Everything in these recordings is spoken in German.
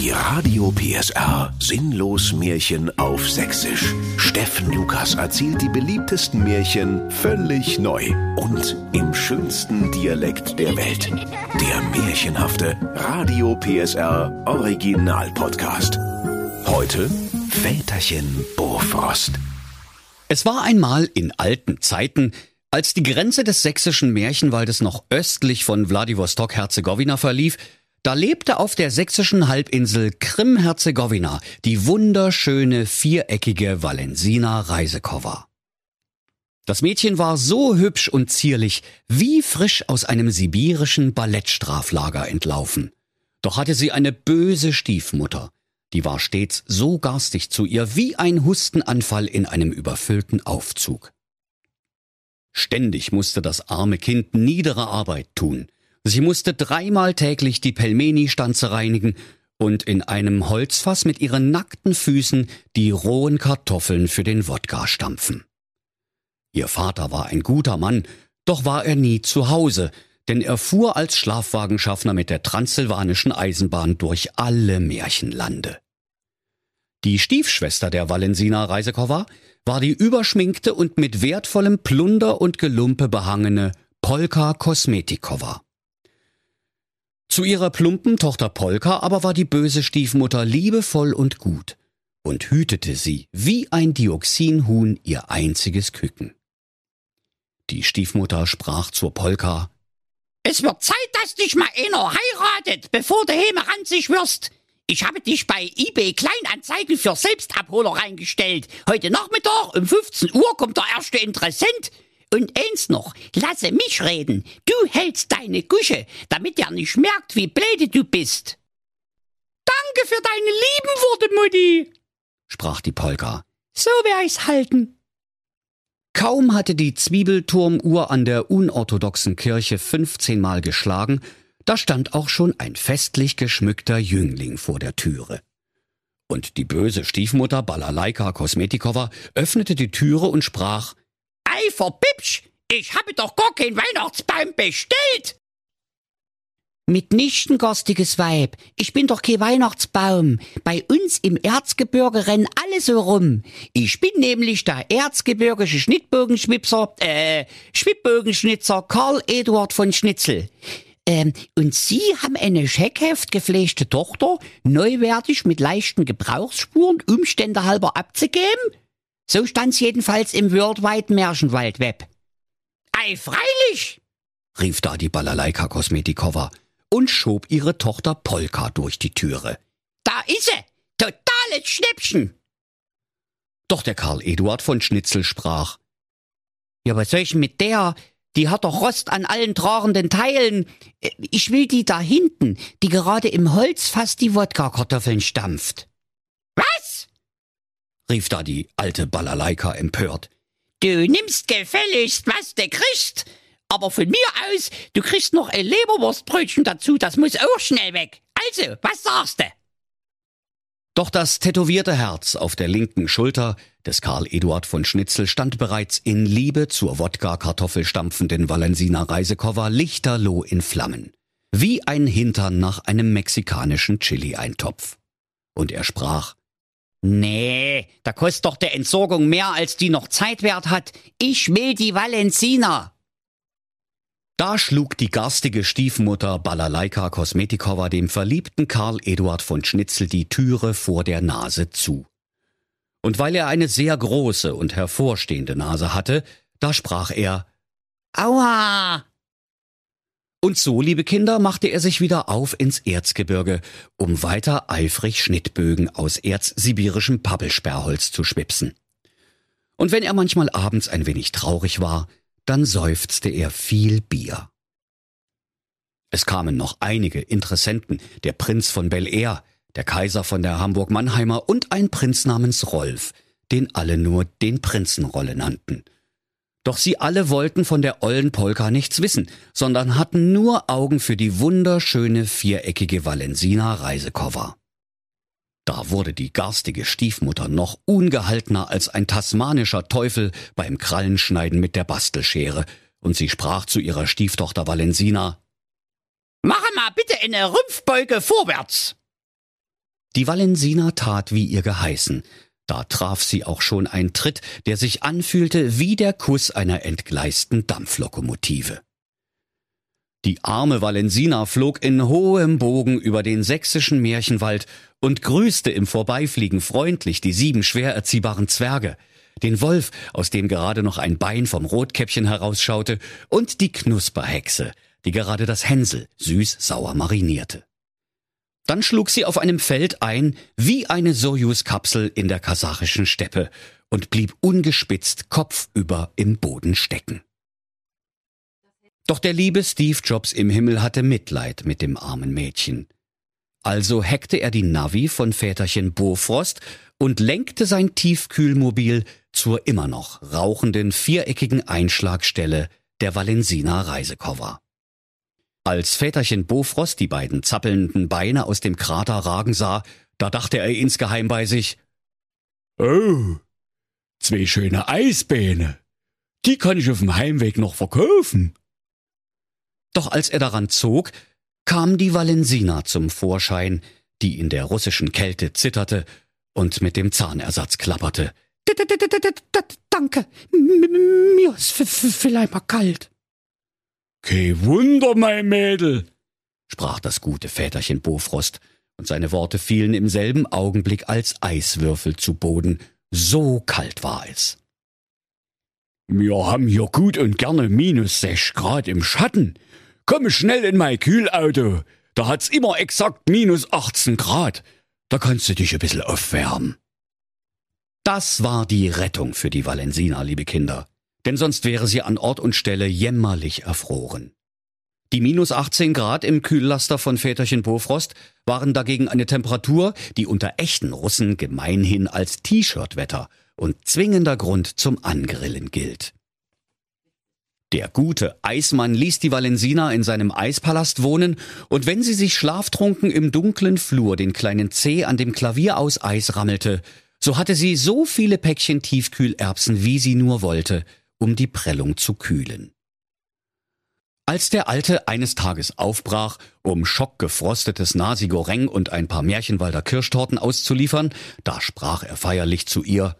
Die Radio PSR Sinnlos Märchen auf Sächsisch. Steffen Lukas erzählt die beliebtesten Märchen völlig neu und im schönsten Dialekt der Welt. Der märchenhafte Radio PSR Original Podcast. Heute Väterchen Bofrost. Es war einmal in alten Zeiten, als die Grenze des sächsischen Märchenwaldes noch östlich von Wladiwostok-Herzegowina verlief, da lebte auf der sächsischen Halbinsel Krim-Herzegowina die wunderschöne viereckige Valensina Reisekova. Das Mädchen war so hübsch und zierlich, wie frisch aus einem sibirischen Ballettstraflager entlaufen. Doch hatte sie eine böse Stiefmutter. Die war stets so garstig zu ihr wie ein Hustenanfall in einem überfüllten Aufzug. Ständig musste das arme Kind niedere Arbeit tun. Sie musste dreimal täglich die Pelmeni-Stanze reinigen und in einem Holzfass mit ihren nackten Füßen die rohen Kartoffeln für den Wodka stampfen. Ihr Vater war ein guter Mann, doch war er nie zu Hause, denn er fuhr als Schlafwagenschaffner mit der transsilvanischen Eisenbahn durch alle Märchenlande. Die Stiefschwester der Valensina Reisekova war die überschminkte und mit wertvollem Plunder und Gelumpe behangene Polka Kosmetikova. Zu ihrer plumpen Tochter Polka aber war die böse Stiefmutter liebevoll und gut und hütete sie wie ein Dioxinhuhn ihr einziges Küken. Die Stiefmutter sprach zur Polka Es wird Zeit, dass dich mal einer heiratet, bevor du hemeranzig wirst. Ich habe dich bei eBay Kleinanzeigen für Selbstabholer reingestellt. Heute Nachmittag um 15 Uhr kommt der erste Interessent. Und eins noch, lasse mich reden. Du hältst deine Gusche, damit er nicht merkt, wie blöde du bist. Danke für deine lieben Worte, Mutti, sprach die Polka. So wär ich's halten. Kaum hatte die Zwiebelturmuhr an der unorthodoxen Kirche 15 Mal geschlagen, da stand auch schon ein festlich geschmückter Jüngling vor der Türe. Und die böse Stiefmutter Balalaika Kosmetikova öffnete die Türe und sprach verpipsch, ich habe doch gar keinen Weihnachtsbaum bestellt. Mitnichten, garstiges Weib. Ich bin doch kein Weihnachtsbaum. Bei uns im Erzgebirge rennen alle so rum. Ich bin nämlich der erzgebirgische Schnittbogenschwipser, äh, Schwibbbogenschnitzer Karl Eduard von Schnitzel. Ähm, und Sie haben eine scheckheft gepflegte Tochter, neuwertig mit leichten Gebrauchsspuren, Umstände halber abzugeben? So stand's jedenfalls im Worldwide Märchenwald Web. Ei, freilich! rief da die Balalaika Kosmetikova und schob ihre Tochter Polka durch die Türe. Da ist sie! Totales Schnäppchen! Doch der Karl Eduard von Schnitzel sprach. Ja, was soll ich mit der? Die hat doch Rost an allen tragenden Teilen. Ich will die da hinten, die gerade im Holzfass die Wodka-Kartoffeln stampft. Rief da die alte Balalaika empört. Du nimmst gefälligst, was du kriegst. Aber von mir aus, du kriegst noch ein Leberwurstbrötchen dazu, das muss auch schnell weg. Also, was sagst du? Doch das tätowierte Herz auf der linken Schulter des Karl Eduard von Schnitzel stand bereits in Liebe zur Wodka-Kartoffelstampfenden Valensina Reisekova lichterloh in Flammen. Wie ein Hintern nach einem mexikanischen Chili-Eintopf. Und er sprach, Nee, da kostet doch der Entsorgung mehr, als die noch Zeitwert hat. Ich will die Valensina. Da schlug die garstige Stiefmutter Balalaika Kosmetikova dem verliebten Karl Eduard von Schnitzel die Türe vor der Nase zu. Und weil er eine sehr große und hervorstehende Nase hatte, da sprach er Aua! Und so, liebe Kinder, machte er sich wieder auf ins Erzgebirge, um weiter eifrig Schnittbögen aus erzsibirischem Pappelsperrholz zu schwipsen. Und wenn er manchmal abends ein wenig traurig war, dann seufzte er viel Bier. Es kamen noch einige Interessenten, der Prinz von Bel Air, der Kaiser von der Hamburg-Mannheimer und ein Prinz namens Rolf, den alle nur den Prinzenrolle nannten. Doch sie alle wollten von der ollen Polka nichts wissen, sondern hatten nur Augen für die wunderschöne viereckige Valensina Reisekoffer. Da wurde die garstige Stiefmutter noch ungehaltener als ein tasmanischer Teufel beim Krallenschneiden mit der Bastelschere, und sie sprach zu ihrer Stieftochter Valensina Mache mal bitte eine Rümpfbeuge vorwärts. Die Valensina tat wie ihr geheißen. Da traf sie auch schon ein Tritt, der sich anfühlte wie der Kuss einer entgleisten Dampflokomotive. Die arme Valensina flog in hohem Bogen über den sächsischen Märchenwald und grüßte im Vorbeifliegen freundlich die sieben schwer erziehbaren Zwerge, den Wolf, aus dem gerade noch ein Bein vom Rotkäppchen herausschaute, und die Knusperhexe, die gerade das Hänsel süß-sauer marinierte. Dann schlug sie auf einem Feld ein, wie eine Sojus-Kapsel in der kasachischen Steppe, und blieb ungespitzt kopfüber im Boden stecken. Doch der liebe Steve Jobs im Himmel hatte Mitleid mit dem armen Mädchen. Also hackte er die Navi von Väterchen Bofrost und lenkte sein Tiefkühlmobil zur immer noch rauchenden viereckigen Einschlagstelle der Valensina Reisekoffer. Als Väterchen Bofrost die beiden zappelnden Beine aus dem Krater ragen sah, da dachte er insgeheim bei sich, Oh, zwei schöne Eisbeine. Die kann ich auf dem Heimweg noch verkaufen. Doch als er daran zog, kam die Valensina zum Vorschein, die in der russischen Kälte zitterte und mit dem Zahnersatz klapperte. Danke, mir ist vielleicht mal kalt. Kei Wunder, mein Mädel, sprach das gute Väterchen Bofrost, und seine Worte fielen im selben Augenblick als Eiswürfel zu Boden, so kalt war es. Wir haben hier gut und gerne minus sech Grad im Schatten, Komme schnell in mein Kühlauto. Da hat's immer exakt minus 18 Grad. Da kannst du dich ein bisschen aufwärmen. Das war die Rettung für die Valensina, liebe Kinder. Denn sonst wäre sie an Ort und Stelle jämmerlich erfroren. Die minus 18 Grad im Kühllaster von Väterchen Bofrost waren dagegen eine Temperatur, die unter echten Russen gemeinhin als T-Shirt-Wetter und zwingender Grund zum Angrillen gilt. Der gute Eismann ließ die Valensina in seinem Eispalast wohnen, und wenn sie sich schlaftrunken im dunklen Flur den kleinen Zeh an dem Klavier aus Eis rammelte, so hatte sie so viele Päckchen Tiefkühlerbsen, wie sie nur wollte, um die Prellung zu kühlen. Als der Alte eines Tages aufbrach, um schockgefrostetes Nasi Goreng und ein paar Märchenwalder Kirschtorten auszuliefern, da sprach er feierlich zu ihr.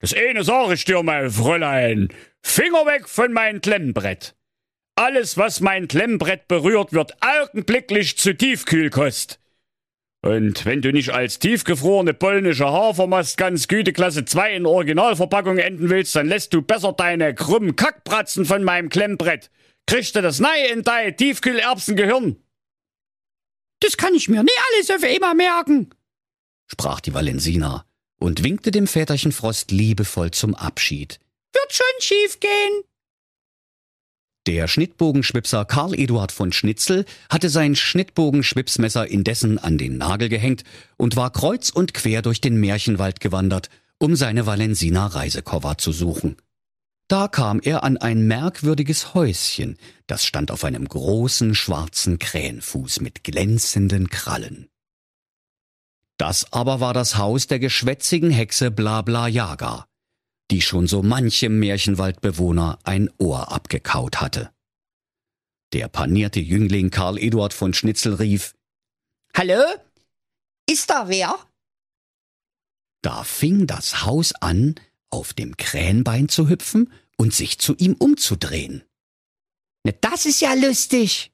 Das eine sag ich dir mal, Fräulein. Finger weg von mein Klemmbrett. Alles, was mein Klemmbrett berührt, wird augenblicklich zu Tiefkühlkost. Und wenn du nicht als tiefgefrorene polnische Hafermast ganz Güteklasse 2 in Originalverpackung enden willst, dann lässt du besser deine krummen Kackbratzen von meinem Klemmbrett. Kriegst du das Nei in dein Tiefkühlerbsengehirn? Das kann ich mir nie alles auf immer merken, sprach die Valensina und winkte dem Väterchen Frost liebevoll zum Abschied. Wird schon schief gehen. Der Schnittbogenschwipser Karl Eduard von Schnitzel hatte sein Schnittbogenschwipsmesser indessen an den Nagel gehängt und war kreuz und quer durch den Märchenwald gewandert, um seine Valensina Reisekoffer zu suchen. Da kam er an ein merkwürdiges Häuschen, das stand auf einem großen schwarzen Krähenfuß mit glänzenden Krallen. Das aber war das Haus der geschwätzigen Hexe Blabla Yaga die schon so manchem Märchenwaldbewohner ein Ohr abgekaut hatte. Der panierte Jüngling Karl Eduard von Schnitzel rief Hallo? Ist da wer? Da fing das Haus an, auf dem Krähenbein zu hüpfen und sich zu ihm umzudrehen. Na, das ist ja lustig,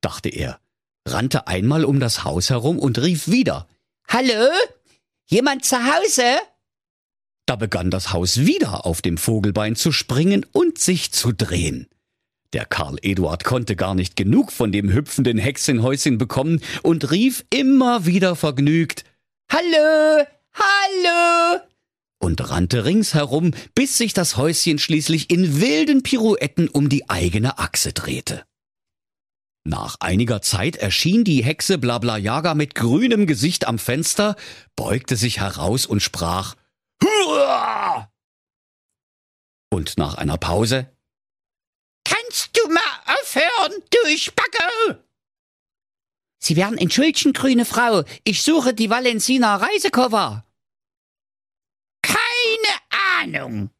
dachte er, rannte einmal um das Haus herum und rief wieder Hallo? Jemand zu Hause? Da begann das Haus wieder auf dem Vogelbein zu springen und sich zu drehen. Der Karl Eduard konnte gar nicht genug von dem hüpfenden Hexenhäuschen bekommen und rief immer wieder vergnügt Hallo, hallo und rannte ringsherum, bis sich das Häuschen schließlich in wilden Pirouetten um die eigene Achse drehte. Nach einiger Zeit erschien die Hexe Blabla Yaga mit grünem Gesicht am Fenster, beugte sich heraus und sprach und nach einer Pause Kannst du mal aufhören, du Spacke? Sie werden entschuldigen, grüne Frau. Ich suche die Valensina Reisekoffer. Keine Ahnung,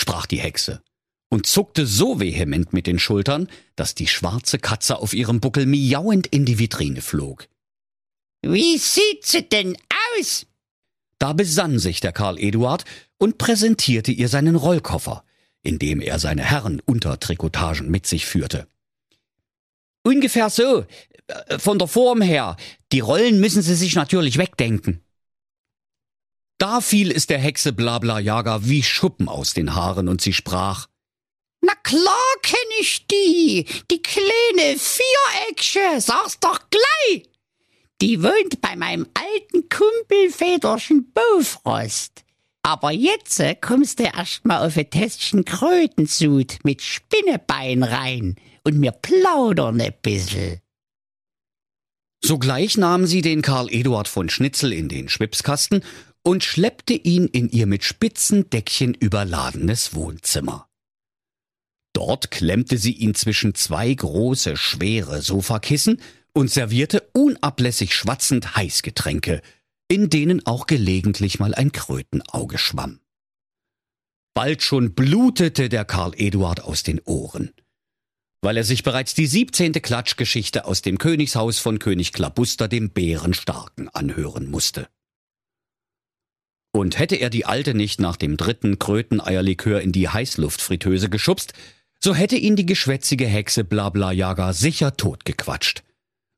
sprach die Hexe und zuckte so vehement mit den Schultern, dass die schwarze Katze auf ihrem Buckel miauend in die Vitrine flog. Wie sieht sie denn aus? Da besann sich der Karl Eduard und präsentierte ihr seinen Rollkoffer, in dem er seine Herrenuntertrikotagen mit sich führte. Ungefähr so, äh, von der Form her. Die Rollen müssen Sie sich natürlich wegdenken. Da fiel es der Hexe Blabla Jager wie Schuppen aus den Haaren und sie sprach. Na klar kenn ich die, die kleine Vierecksche, sag's doch gleich. Die wohnt bei meinem alten Kumpel Federchen Bofrost. Aber jetzt äh, kommst du erst mal auf ein Tässchen Krötensud mit Spinnebein rein und mir plaudern ein bissel. Sogleich nahm sie den Karl Eduard von Schnitzel in den Schwipskasten und schleppte ihn in ihr mit spitzen Deckchen überladenes Wohnzimmer. Dort klemmte sie ihn zwischen zwei große, schwere Sofakissen und servierte unablässig schwatzend Heißgetränke, in denen auch gelegentlich mal ein Krötenauge schwamm. Bald schon blutete der Karl Eduard aus den Ohren, weil er sich bereits die siebzehnte Klatschgeschichte aus dem Königshaus von König Klabuster dem Bärenstarken anhören musste. Und hätte er die Alte nicht nach dem dritten Kröteneierlikör in die Heißluftfritteuse geschubst, so hätte ihn die geschwätzige Hexe Blabla Jaga sicher totgequatscht.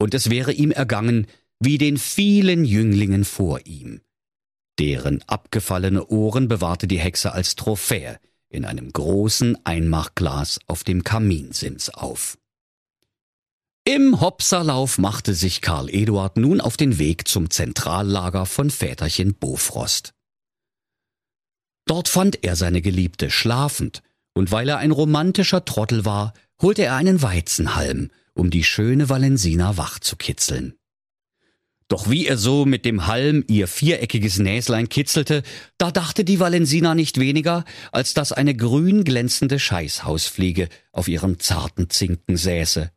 Und es wäre ihm ergangen wie den vielen Jünglingen vor ihm. Deren abgefallene Ohren bewahrte die Hexe als Trophäe in einem großen Einmachglas auf dem Kaminsims auf. Im Hopserlauf machte sich Karl Eduard nun auf den Weg zum Zentrallager von Väterchen Bofrost. Dort fand er seine Geliebte schlafend, und weil er ein romantischer Trottel war, holte er einen Weizenhalm, um die schöne Valensina wach zu kitzeln. Doch wie er so mit dem Halm ihr viereckiges Näslein kitzelte, da dachte die Valensina nicht weniger, als dass eine grün glänzende Scheißhausfliege auf ihrem zarten Zinken säße.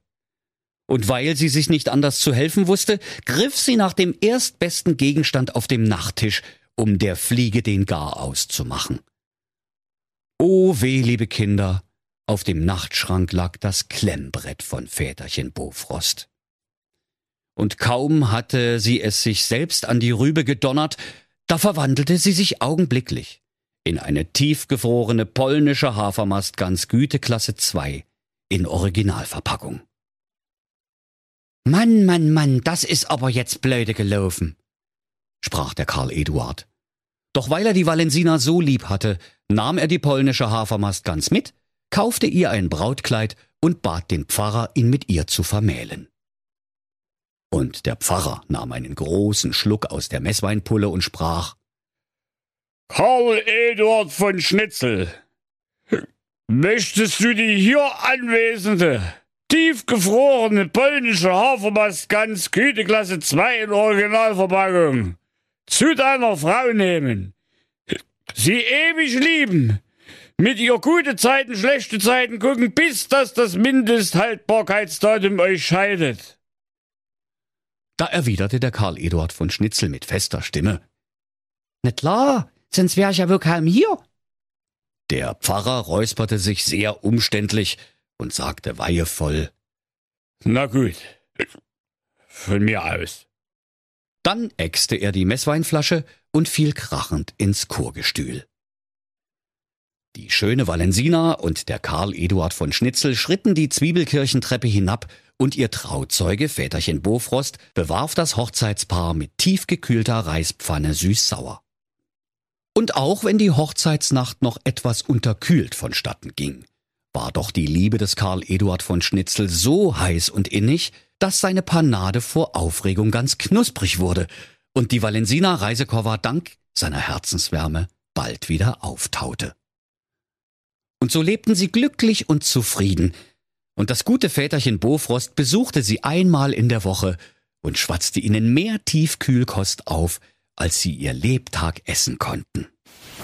Und weil sie sich nicht anders zu helfen wusste, griff sie nach dem erstbesten Gegenstand auf dem Nachttisch um der Fliege den Garaus zu machen. O weh, liebe Kinder, auf dem Nachtschrank lag das Klemmbrett von Väterchen Bofrost. Und kaum hatte sie es sich selbst an die Rübe gedonnert, da verwandelte sie sich augenblicklich in eine tiefgefrorene polnische Hafermastgans Güteklasse 2 in Originalverpackung. Mann, Mann, Mann, das ist aber jetzt blöde gelaufen sprach der Karl Eduard. Doch weil er die Valensina so lieb hatte, nahm er die polnische Hafermast ganz mit, kaufte ihr ein Brautkleid und bat den Pfarrer, ihn mit ihr zu vermählen. Und der Pfarrer nahm einen großen Schluck aus der Messweinpulle und sprach Karl Eduard von Schnitzel, möchtest du die hier anwesende, tiefgefrorene polnische Hafermast ganz Güteklasse 2 in Originalverpackung zu deiner Frau nehmen, sie ewig lieben, mit ihr gute Zeiten, schlechte Zeiten gucken, bis dass das Mindesthaltbarkeitsdatum euch scheidet. Da erwiderte der Karl Eduard von Schnitzel mit fester Stimme. Na klar, sonst wär ich ja wohl kaum hier. Der Pfarrer räusperte sich sehr umständlich und sagte weihevoll. Na gut, von mir aus. Dann äxte er die Messweinflasche und fiel krachend ins Chorgestühl. Schöne Valensina und der Karl Eduard von Schnitzel schritten die Zwiebelkirchentreppe hinab und ihr Trauzeuge Väterchen Bofrost bewarf das Hochzeitspaar mit tiefgekühlter Reispfanne süß-sauer. Und auch wenn die Hochzeitsnacht noch etwas unterkühlt vonstatten ging, war doch die Liebe des Karl Eduard von Schnitzel so heiß und innig, dass seine Panade vor Aufregung ganz knusprig wurde und die Valensina Reisekoffer dank seiner Herzenswärme bald wieder auftaute. Und so lebten sie glücklich und zufrieden, und das gute Väterchen Bofrost besuchte sie einmal in der Woche und schwatzte ihnen mehr Tiefkühlkost auf, als sie ihr Lebtag essen konnten.